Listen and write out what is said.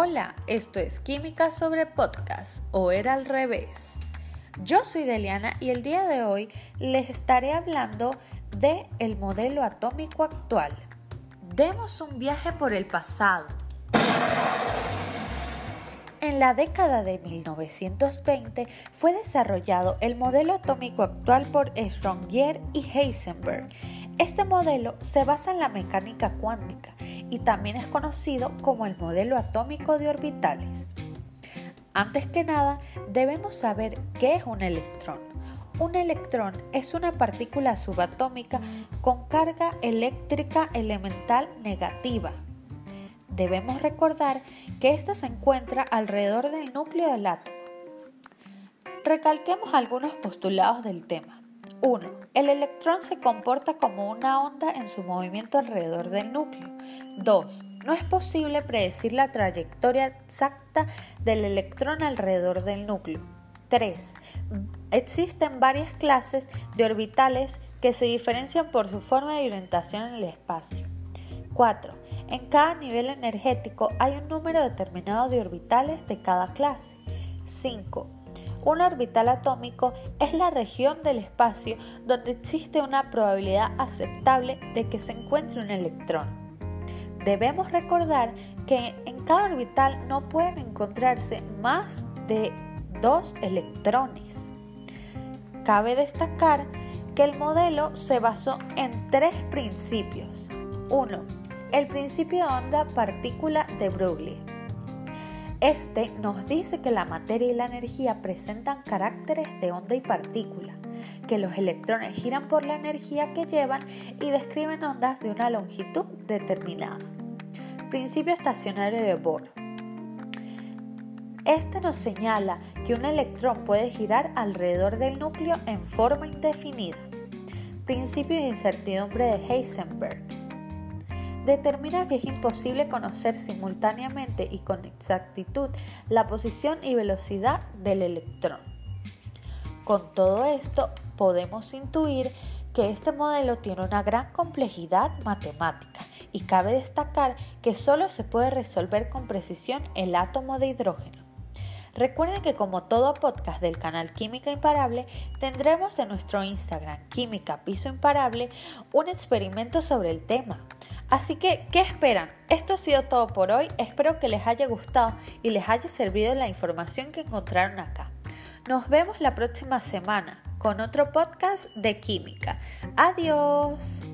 Hola, esto es Química sobre Podcast o era al revés. Yo soy Deliana y el día de hoy les estaré hablando de el modelo atómico actual. Demos un viaje por el pasado. En la década de 1920 fue desarrollado el modelo atómico actual por Strongier y Heisenberg. Este modelo se basa en la mecánica cuántica y también es conocido como el modelo atómico de orbitales. Antes que nada, debemos saber qué es un electrón. Un electrón es una partícula subatómica con carga eléctrica elemental negativa. Debemos recordar que ésta se encuentra alrededor del núcleo del átomo. Recalquemos algunos postulados del tema. 1. El electrón se comporta como una onda en su movimiento alrededor del núcleo. 2. No es posible predecir la trayectoria exacta del electrón alrededor del núcleo. 3. Existen varias clases de orbitales que se diferencian por su forma de orientación en el espacio. 4. En cada nivel energético hay un número determinado de orbitales de cada clase. 5. Un orbital atómico es la región del espacio donde existe una probabilidad aceptable de que se encuentre un electrón. Debemos recordar que en cada orbital no pueden encontrarse más de dos electrones. Cabe destacar que el modelo se basó en tres principios. 1. El principio de onda partícula de Broglie. Este nos dice que la materia y la energía presentan caracteres de onda y partícula, que los electrones giran por la energía que llevan y describen ondas de una longitud determinada. Principio estacionario de Bohr. Este nos señala que un electrón puede girar alrededor del núcleo en forma indefinida. Principio de incertidumbre de Heisenberg determina que es imposible conocer simultáneamente y con exactitud la posición y velocidad del electrón. Con todo esto, podemos intuir que este modelo tiene una gran complejidad matemática y cabe destacar que solo se puede resolver con precisión el átomo de hidrógeno. Recuerden que como todo podcast del canal Química Imparable, tendremos en nuestro Instagram Química Piso Imparable un experimento sobre el tema. Así que, ¿qué esperan? Esto ha sido todo por hoy, espero que les haya gustado y les haya servido la información que encontraron acá. Nos vemos la próxima semana con otro podcast de química. Adiós.